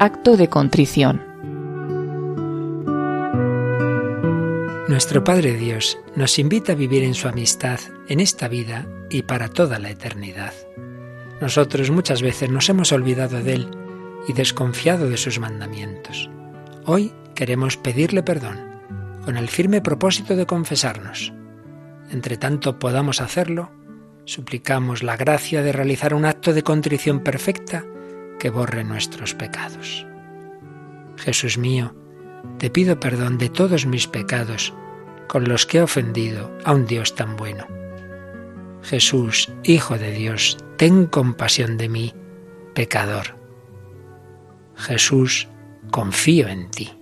acto de contrición. Nuestro Padre Dios nos invita a vivir en su amistad en esta vida y para toda la eternidad. Nosotros muchas veces nos hemos olvidado de Él y desconfiado de sus mandamientos. Hoy queremos pedirle perdón, con el firme propósito de confesarnos. Entre tanto podamos hacerlo, suplicamos la gracia de realizar un acto de contrición perfecta que borre nuestros pecados. Jesús mío, te pido perdón de todos mis pecados con los que he ofendido a un Dios tan bueno. Jesús, Hijo de Dios, ten compasión de mí, pecador. Jesús, confío en ti.